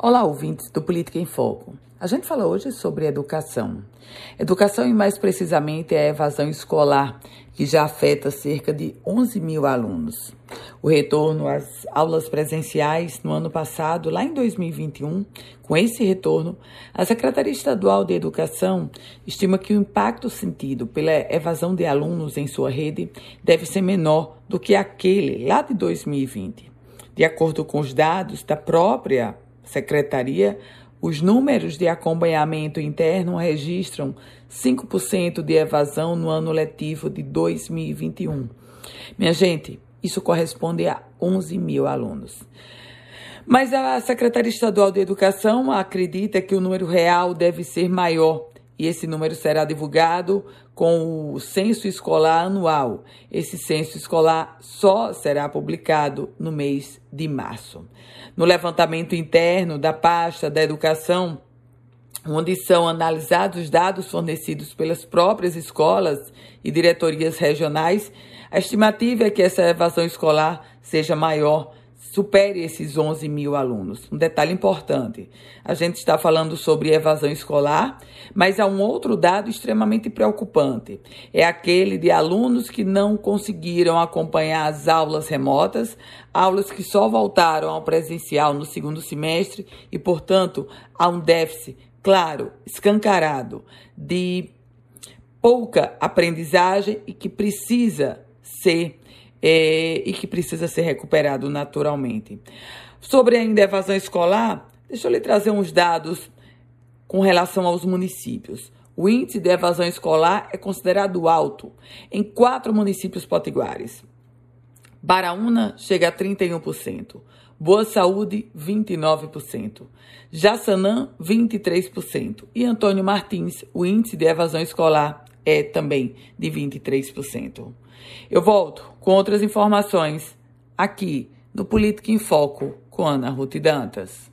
Olá, ouvintes do Política em Foco. A gente fala hoje sobre educação. Educação e mais precisamente a evasão escolar, que já afeta cerca de 11 mil alunos. O retorno às aulas presenciais no ano passado, lá em 2021, com esse retorno, a Secretaria Estadual de Educação estima que o impacto sentido pela evasão de alunos em sua rede deve ser menor do que aquele lá de 2020. De acordo com os dados da própria secretaria, os números de acompanhamento interno registram 5% de evasão no ano letivo de 2021. Minha gente, isso corresponde a 11 mil alunos. Mas a Secretaria Estadual de Educação acredita que o número real deve ser maior e esse número será divulgado com o censo escolar anual. Esse censo escolar só será publicado no mês de março. No levantamento interno da pasta da educação, onde são analisados os dados fornecidos pelas próprias escolas e diretorias regionais, a estimativa é que essa evasão escolar seja maior supere esses 11 mil alunos. Um detalhe importante: a gente está falando sobre evasão escolar, mas há um outro dado extremamente preocupante: é aquele de alunos que não conseguiram acompanhar as aulas remotas, aulas que só voltaram ao presencial no segundo semestre e, portanto, há um déficit, claro, escancarado, de pouca aprendizagem e que precisa ser é, e que precisa ser recuperado naturalmente. Sobre a evasão escolar, deixa eu lhe trazer uns dados com relação aos municípios. O índice de evasão escolar é considerado alto em quatro municípios potiguares. Baraúna chega a 31%, Boa Saúde, 29%, Jaçanã, 23% e Antônio Martins, o índice de evasão escolar é também de 23%. Eu volto com outras informações aqui no Política em Foco com Ana Ruth Dantas.